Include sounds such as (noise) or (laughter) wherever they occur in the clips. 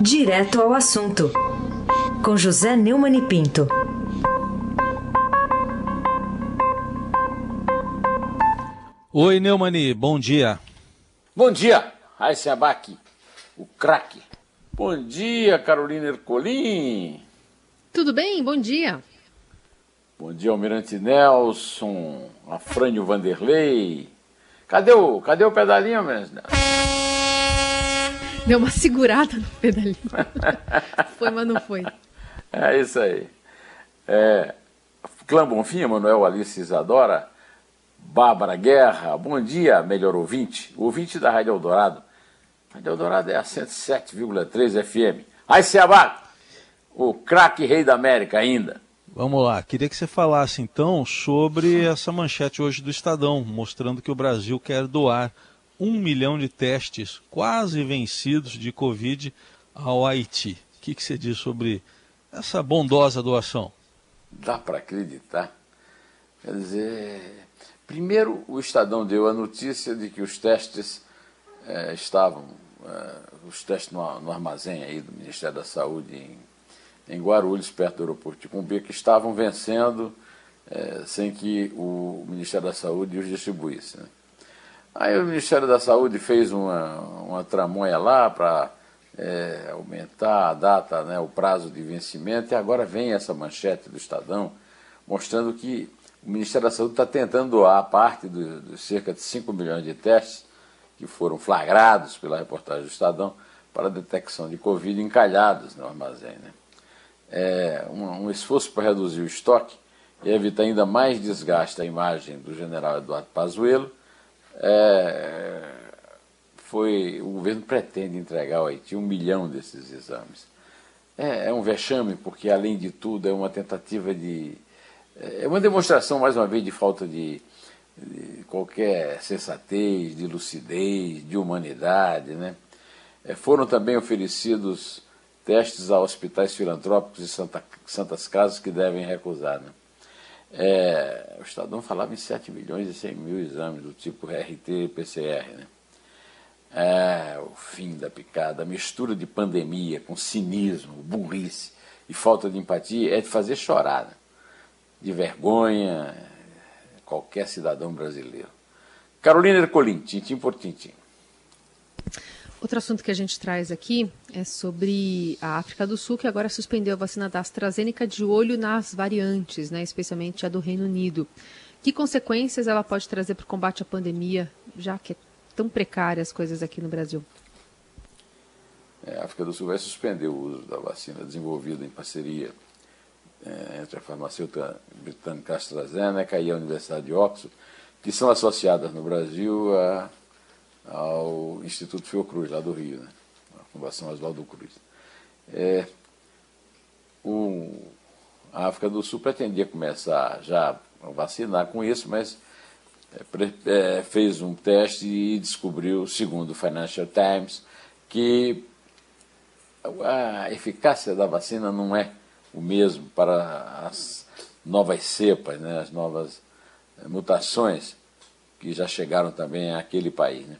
Direto ao assunto, com José Neumann e Pinto. Oi, Neumani, bom dia. Bom dia, Raíssa Abac, o craque. Bom dia, Carolina Ercolim. Tudo bem? Bom dia. Bom dia, Almirante Nelson, Afrânio Vanderlei. Cadê o, cadê o pedalinho, Almirante Nelson? Deu uma segurada no pedalinho. (laughs) foi, mas não foi. É isso aí. É, Clã Bonfim, Manuel Alice Isadora, Bárbara Guerra, bom dia, melhor ouvinte, ouvinte da Rádio Eldorado. Rádio Eldorado é a 107,3 FM. Aí, Seabá, o craque rei da América ainda. Vamos lá, queria que você falasse então sobre essa manchete hoje do Estadão, mostrando que o Brasil quer doar um milhão de testes quase vencidos de Covid ao Haiti. O que, que você diz sobre essa bondosa doação? Dá para acreditar. Quer dizer, primeiro o Estadão deu a notícia de que os testes é, estavam, é, os testes no, no, armazém aí do Ministério da Saúde em, em Guarulhos, perto do aeroporto de Cumbia, que estavam vencendo é, sem que o Ministério da Saúde os distribuísse. Né? Aí o Ministério da Saúde fez uma, uma tramonha lá para é, aumentar a data, né, o prazo de vencimento, e agora vem essa manchete do Estadão mostrando que o Ministério da Saúde está tentando doar parte dos do cerca de 5 milhões de testes que foram flagrados pela reportagem do Estadão para detecção de Covid encalhados no armazém. Né? É um, um esforço para reduzir o estoque e evitar ainda mais desgaste à imagem do general Eduardo Pazuello é, foi, o governo pretende entregar ao Haiti um milhão desses exames. É, é, um vexame, porque, além de tudo, é uma tentativa de. É uma demonstração, mais uma vez, de falta de, de qualquer sensatez, de lucidez, de humanidade. Né? É, foram também oferecidos testes a hospitais filantrópicos e santa, santas casas que devem recusar. Né? É, o Estadão falava em 7 milhões e 100 mil exames do tipo RT PCR. Né? É, o fim da picada, a mistura de pandemia com cinismo, burrice e falta de empatia é de fazer chorar, né? de vergonha qualquer cidadão brasileiro. Carolina Ercolim, tintim por tintim. Outro assunto que a gente traz aqui é sobre a África do Sul, que agora suspendeu a vacina da AstraZeneca de olho nas variantes, né, especialmente a do Reino Unido. Que consequências ela pode trazer para o combate à pandemia, já que é tão precária as coisas aqui no Brasil? É, a África do Sul vai suspender o uso da vacina desenvolvida em parceria é, entre a farmacêutica britânica AstraZeneca e a Universidade de Oxford, que são associadas no Brasil a ao Instituto Fiocruz, lá do Rio, né? a Fundação Oswaldo Cruz. É, o, a África do Sul pretendia começar já a vacinar com isso, mas é, é, fez um teste e descobriu, segundo o Financial Times, que a eficácia da vacina não é o mesmo para as novas cepas, né, as novas é, mutações que já chegaram também àquele país. Né?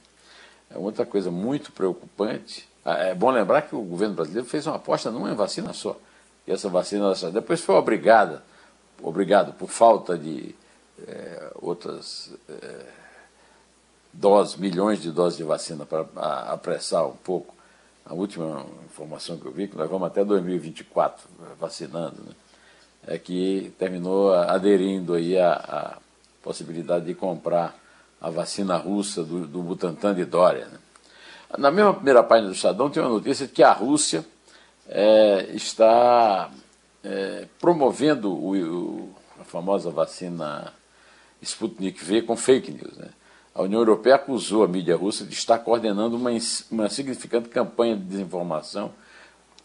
É outra coisa muito preocupante. Ah, é bom lembrar que o governo brasileiro fez uma aposta numa vacina só. E essa vacina depois foi obrigada, obrigado por falta de é, outras é, doses, milhões de doses de vacina para apressar um pouco. A última informação que eu vi, que nós vamos até 2024 vacinando, né, é que terminou aderindo aí a, a possibilidade de comprar a vacina russa do, do Butantan de Dória. Né? Na mesma primeira página do Estadão tem uma notícia de que a Rússia é, está é, promovendo o, o, a famosa vacina Sputnik V com fake news. Né? A União Europeia acusou a mídia russa de estar coordenando uma, uma significante campanha de desinformação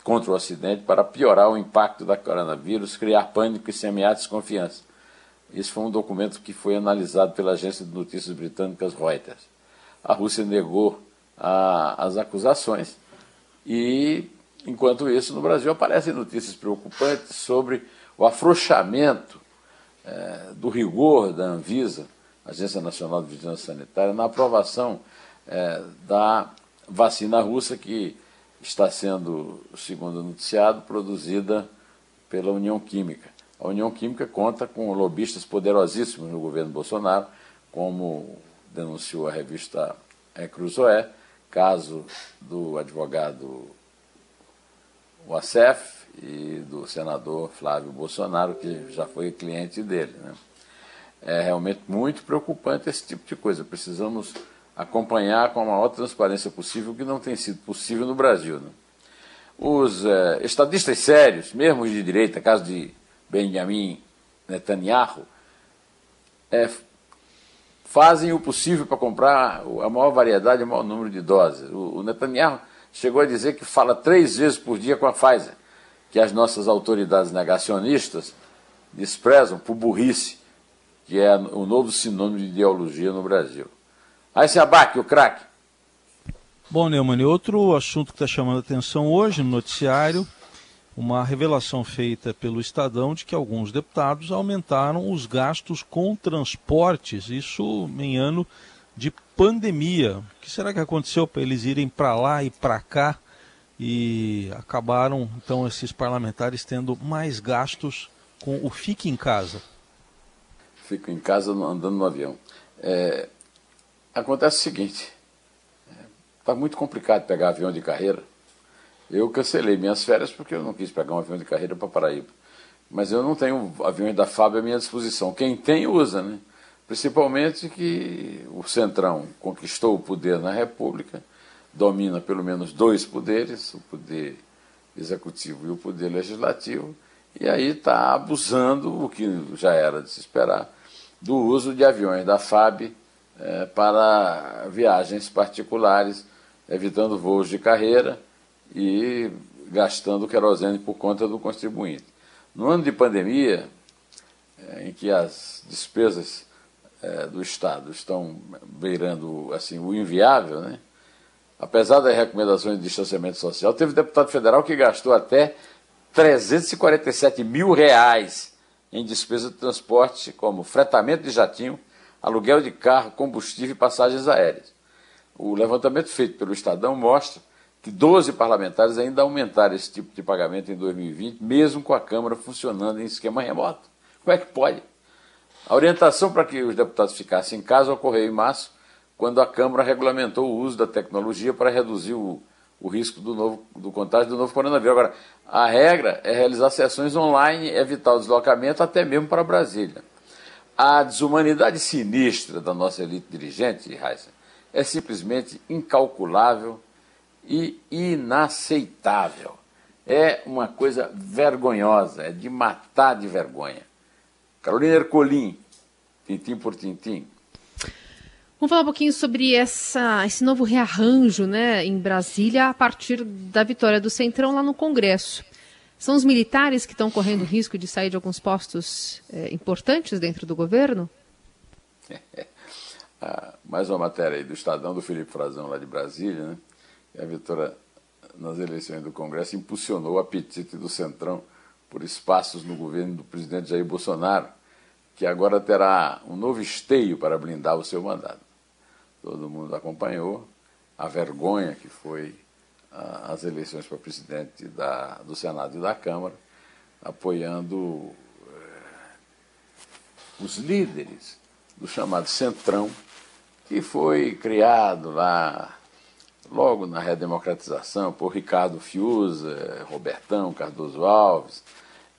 contra o Ocidente para piorar o impacto da coronavírus, criar pânico e semear desconfiança. Esse foi um documento que foi analisado pela agência de notícias britânicas Reuters. A Rússia negou a, as acusações e, enquanto isso, no Brasil aparecem notícias preocupantes sobre o afrouxamento é, do rigor da Anvisa, Agência Nacional de Vigilância Sanitária, na aprovação é, da vacina russa que está sendo, segundo noticiado, produzida pela União Química. A União Química conta com lobistas poderosíssimos no governo Bolsonaro, como denunciou a revista Cruzoé, caso do advogado Wassef e do senador Flávio Bolsonaro, que já foi cliente dele. Né? É realmente muito preocupante esse tipo de coisa. Precisamos acompanhar com a maior transparência possível, que não tem sido possível no Brasil. Né? Os é, estadistas sérios, mesmo de direita, caso de Benjamin Netanyahu, é, fazem o possível para comprar a maior variedade e o maior número de doses. O, o Netanyahu chegou a dizer que fala três vezes por dia com a Pfizer, que as nossas autoridades negacionistas desprezam por burrice, que é o novo sinônimo de ideologia no Brasil. Aí se abaque o craque. Bom, Neumann, outro assunto que está chamando a atenção hoje no noticiário, uma revelação feita pelo Estadão de que alguns deputados aumentaram os gastos com transportes, isso em ano de pandemia. O que será que aconteceu para eles irem para lá e para cá e acabaram, então, esses parlamentares tendo mais gastos com o fique em casa? Fico em casa andando no avião. É, Acontece o seguinte: está muito complicado pegar avião de carreira. Eu cancelei minhas férias porque eu não quis pegar um avião de carreira para Paraíba. Mas eu não tenho aviões da FAB à minha disposição. Quem tem, usa, né? Principalmente que o Centrão conquistou o poder na República, domina pelo menos dois poderes, o poder executivo e o poder legislativo, e aí está abusando, o que já era de se esperar, do uso de aviões da FAB é, para viagens particulares, evitando voos de carreira e gastando querosene por conta do contribuinte. No ano de pandemia, é, em que as despesas é, do Estado estão beirando assim, o inviável, né? apesar das recomendações de distanciamento social, teve deputado federal que gastou até 347 mil reais em despesa de transporte, como fretamento de jatinho, aluguel de carro, combustível e passagens aéreas. O levantamento feito pelo Estadão mostra que 12 parlamentares ainda aumentaram esse tipo de pagamento em 2020, mesmo com a Câmara funcionando em esquema remoto. Como é que pode? A orientação para que os deputados ficassem em casa ocorreu em março, quando a Câmara regulamentou o uso da tecnologia para reduzir o, o risco do, novo, do contágio do novo coronavírus. Agora, a regra é realizar sessões online, evitar o deslocamento até mesmo para Brasília. A desumanidade sinistra da nossa elite dirigente, Heisen, é simplesmente incalculável e inaceitável. É uma coisa vergonhosa, é de matar de vergonha. Carolina Ercolim, tintim por tintim. Vamos falar um pouquinho sobre essa, esse novo rearranjo né, em Brasília a partir da vitória do Centrão lá no Congresso. São os militares que estão correndo risco de sair de alguns postos é, importantes dentro do governo? (laughs) ah, mais uma matéria aí do Estadão, do Felipe Frazão, lá de Brasília, né? A vitória nas eleições do Congresso impulsionou o apetite do Centrão por espaços no governo do presidente Jair Bolsonaro, que agora terá um novo esteio para blindar o seu mandato. Todo mundo acompanhou a vergonha que foi as eleições para presidente da, do Senado e da Câmara, apoiando eh, os líderes do chamado Centrão, que foi criado lá logo na redemocratização por Ricardo Fiuza, Robertão, Cardoso Alves.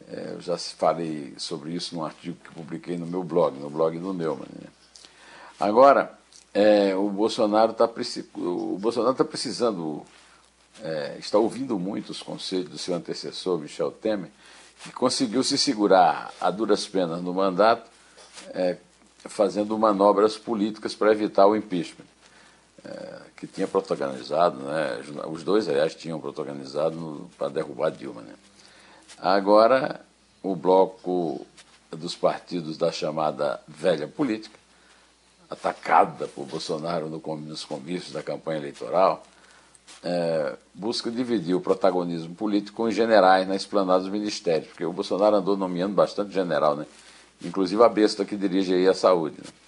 Eh, eu já falei sobre isso num artigo que publiquei no meu blog, no blog do Neumann. Né? Agora, é, o Bolsonaro está tá precisando é, está ouvindo muito os conselhos do seu antecessor, Michel Temer, que conseguiu se segurar a duras penas no mandato, é, fazendo manobras políticas para evitar o impeachment, é, que tinha protagonizado, né, os dois, aliás, tinham protagonizado para derrubar Dilma. Né. Agora, o bloco dos partidos da chamada velha política, atacada por Bolsonaro nos comícios da campanha eleitoral, é, busca dividir o protagonismo político com os generais na esplanada dos ministérios, porque o Bolsonaro andou nomeando bastante general, né? inclusive a besta que dirige aí a saúde. Né?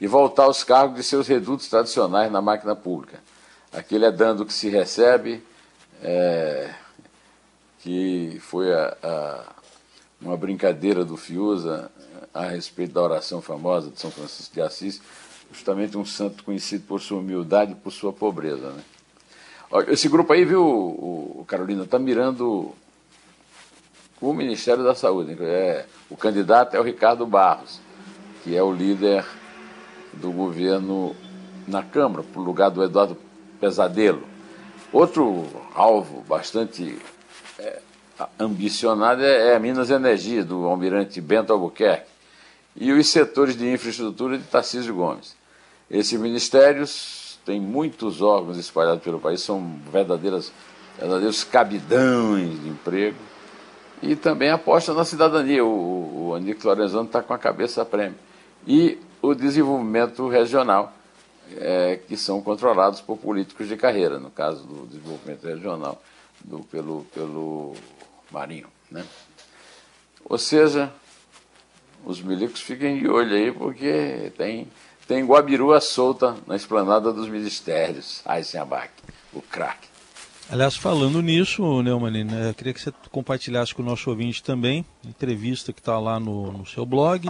E voltar aos cargos de seus redutos tradicionais na máquina pública. Aquele é dando o que se recebe, é, que foi a, a, uma brincadeira do Fiuza a respeito da oração famosa de São Francisco de Assis, justamente um santo conhecido por sua humildade e por sua pobreza. Né? Esse grupo aí, viu, o, o Carolina, está mirando o Ministério da Saúde. É, o candidato é o Ricardo Barros, que é o líder do governo na Câmara, por lugar do Eduardo Pesadelo. Outro alvo bastante é, ambicionado é, é a Minas Energia, do almirante Bento Albuquerque, e os setores de infraestrutura de Tarcísio Gomes. Esses ministérios têm muitos órgãos espalhados pelo país, são verdadeiras, verdadeiros cabidões de emprego e também aposta na cidadania. O, o Anico Lorenzano está com a cabeça a prêmio. E o desenvolvimento regional, é, que são controlados por políticos de carreira, no caso do desenvolvimento regional do, pelo, pelo Marinho. Né? Ou seja, os milicos fiquem de olho aí, porque tem, tem Guabirua solta na esplanada dos ministérios. Eisenbach, o craque. Aliás, falando nisso, Neumann, eu queria que você compartilhasse com o nosso ouvinte também, entrevista que está lá no, no, seu blog,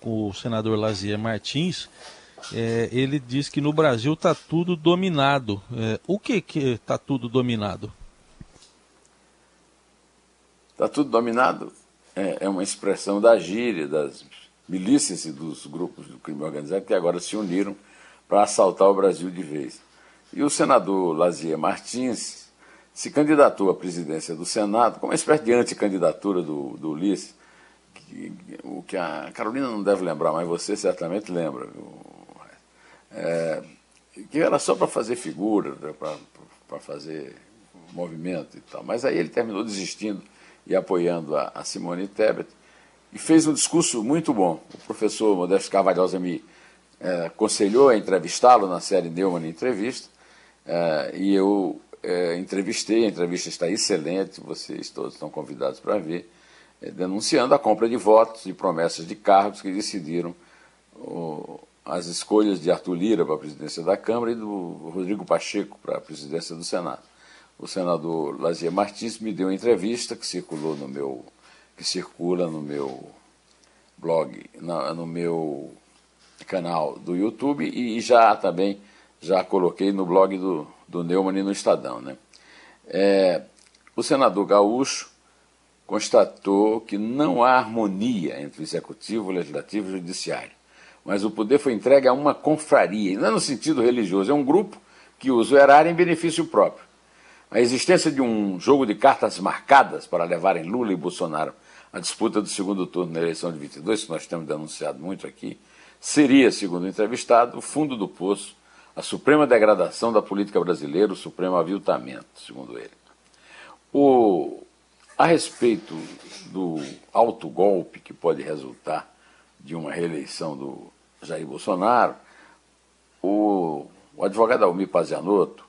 com o senador Lazier Martins. É, ele diz que no Brasil está tudo dominado. É, o que está tudo dominado? Está tudo dominado é, é, uma expressão da gíria, das milícias e dos grupos do crime organizado que agora se uniram para assaltar o Brasil de vez. E o senador Lazier Martins se candidatou à presidência do Senado como uma espécie de anticandidatura do, do Ulisses, o que a Carolina não deve lembrar, mas você certamente lembra. É, que era só para fazer figura, para fazer movimento e tal. Mas aí ele terminou desistindo e apoiando a, a Simone Tebet e fez um discurso muito bom. O professor Modesto Carvalhosa me é, aconselhou a entrevistá-lo na série Neumann Entrevista, é, e eu é, entrevistei, a entrevista está excelente, vocês todos estão convidados para ver, denunciando a compra de votos e promessas de cargos que decidiram o, as escolhas de Arthur Lira para a presidência da Câmara e do Rodrigo Pacheco para a presidência do Senado. O senador Lazier Martins me deu uma entrevista que circulou no meu, que circula no meu blog, na, no meu canal do YouTube e, e já também já coloquei no blog do, do Neumann e no Estadão. Né? É, o senador Gaúcho constatou que não há harmonia entre o executivo, o legislativo e o judiciário. Mas o poder foi entregue a uma confraria, não é no sentido religioso, é um grupo que usa o erário em benefício próprio. A existência de um jogo de cartas marcadas para levarem Lula e Bolsonaro à disputa do segundo turno na eleição de 22, que nós temos denunciado muito aqui, seria, segundo o entrevistado, o fundo do poço a suprema degradação da política brasileira, o supremo aviltamento, segundo ele. O, a respeito do autogolpe que pode resultar de uma reeleição do Jair Bolsonaro, o, o advogado Almir Pazianotto,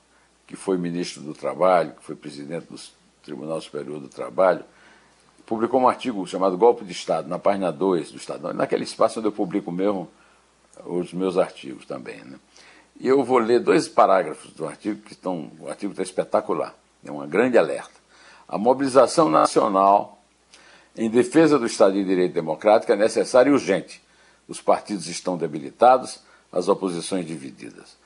que foi ministro do Trabalho, que foi presidente do Tribunal Superior do Trabalho, publicou um artigo chamado Golpe de Estado, na página 2 do Estadão, naquele espaço onde eu publico mesmo os meus artigos também. Né? E eu vou ler dois parágrafos do artigo que estão. O artigo está espetacular. É uma grande alerta. A mobilização nacional em defesa do Estado de Direito Democrático é necessária e urgente. Os partidos estão debilitados, as oposições divididas.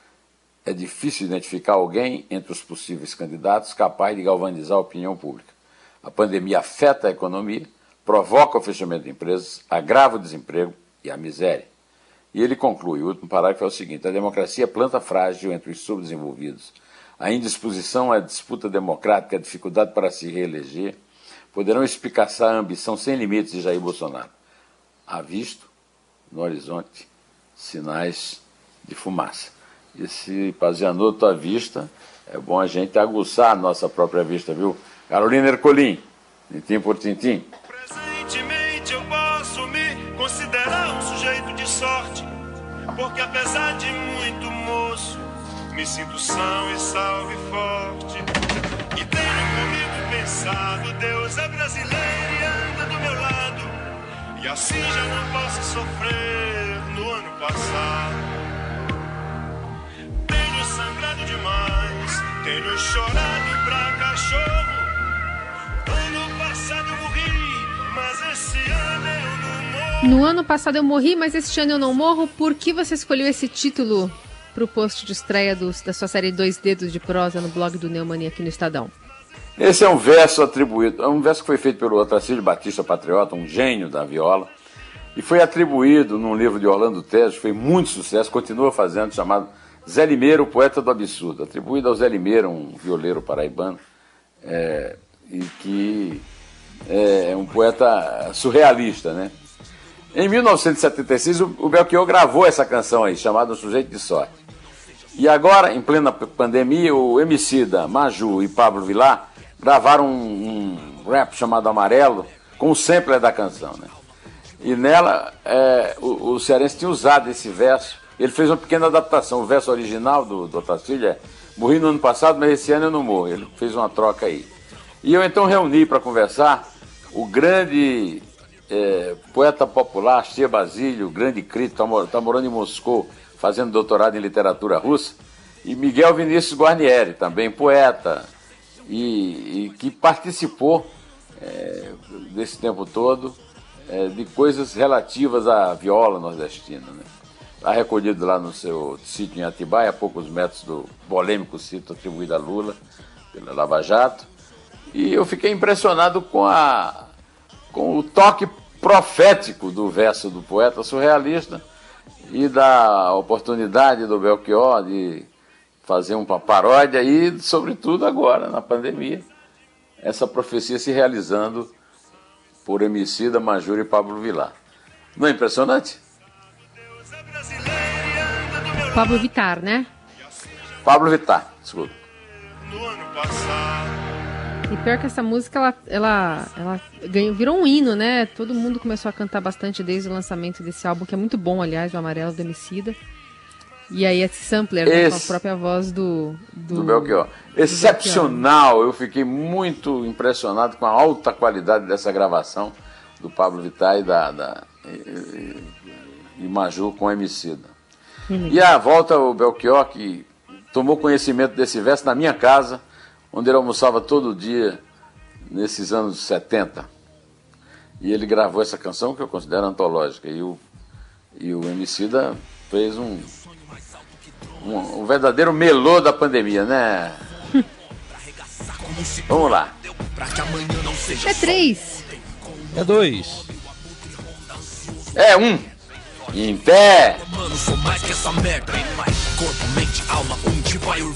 É difícil identificar alguém entre os possíveis candidatos capaz de galvanizar a opinião pública. A pandemia afeta a economia, provoca o fechamento de empresas, agrava o desemprego e a miséria. E ele conclui, o último parágrafo é o seguinte: a democracia planta frágil entre os subdesenvolvidos. A indisposição à disputa democrática, a dificuldade para se reeleger, poderão espicaçar a ambição sem limites de Jair Bolsonaro. Há visto, no horizonte, sinais de fumaça. E se Pazianotto à vista, é bom a gente aguçar a nossa própria vista, viu? Carolina Ercolim, tintim por tintim. Presentemente eu posso me considerar um sujeito de sorte porque apesar de muito moço, me sinto são e salve forte. E tenho comigo pensado, Deus é brasileiro e anda do meu lado. E assim já não posso sofrer no ano passado. Tenho sangrado demais, Tenho chorado pra cachorro. Ano passado eu morri, mas esse ano eu não morro. No ano passado eu morri, mas este ano eu não morro. Por que você escolheu esse título para o post de estreia da sua série Dois Dedos de Prosa no blog do Neumani aqui no Estadão? Esse é um verso atribuído, é um verso que foi feito pelo Otacílio Batista Patriota, um gênio da viola, e foi atribuído num livro de Orlando Tejo, fez muito sucesso, continua fazendo, chamado Zé Limeira, o poeta do absurdo, atribuído ao Zé Limeira, um violeiro paraibano, é, e que é um poeta surrealista, né? Em 1976, o Belchior gravou essa canção aí, chamada Sujeito de Sorte. E agora, em plena pandemia, o Emicida, Maju e Pablo Vilar gravaram um, um rap chamado Amarelo, com o sampler da canção, né? E nela, é, o, o cearense tinha usado esse verso. Ele fez uma pequena adaptação. O verso original do, do Otacílio é Morri no ano passado, mas esse ano eu não morro. Ele fez uma troca aí. E eu então reuni para conversar o grande é, poeta popular, Tia Basílio, grande crítico, está tá morando em Moscou, fazendo doutorado em literatura russa, e Miguel Vinícius Guarnieri, também poeta, e, e que participou é, desse tempo todo é, de coisas relativas à viola nordestina. Né? Está recolhido lá no seu sítio em Atibaia, a poucos metros do polêmico sítio atribuído a Lula, pela Lava Jato. E eu fiquei impressionado com, a, com o toque profético do verso do poeta surrealista e da oportunidade do Belchior de fazer uma paródia e, sobretudo, agora, na pandemia, essa profecia se realizando por Emicida, Major e Pablo Vilar. Não é impressionante? Pablo Vitar, né? Pablo Vitar, desculpa. E pior que essa música, ela, ela, ela ganhou, virou um hino, né? Todo mundo começou a cantar bastante desde o lançamento desse álbum, que é muito bom, aliás, o Amarelo do Emicida. E aí esse sampler, né, com a própria voz do... Do, do Belchior. Excepcional, eu fiquei muito impressionado com a alta qualidade dessa gravação do Pablo Vittar e da, da e, e Maju com Emicida. E a volta o Belchior, que tomou conhecimento desse verso na minha casa, onde ele almoçava todo dia nesses anos 70. E ele gravou essa canção que eu considero antológica. E o, e o Emicida fez um, um, um verdadeiro melô da pandemia, né? (laughs) Vamos lá. É três. É dois. É um. Em pé. Mano, sou mais que essa merda. Corpo, mente, alma, onde vai o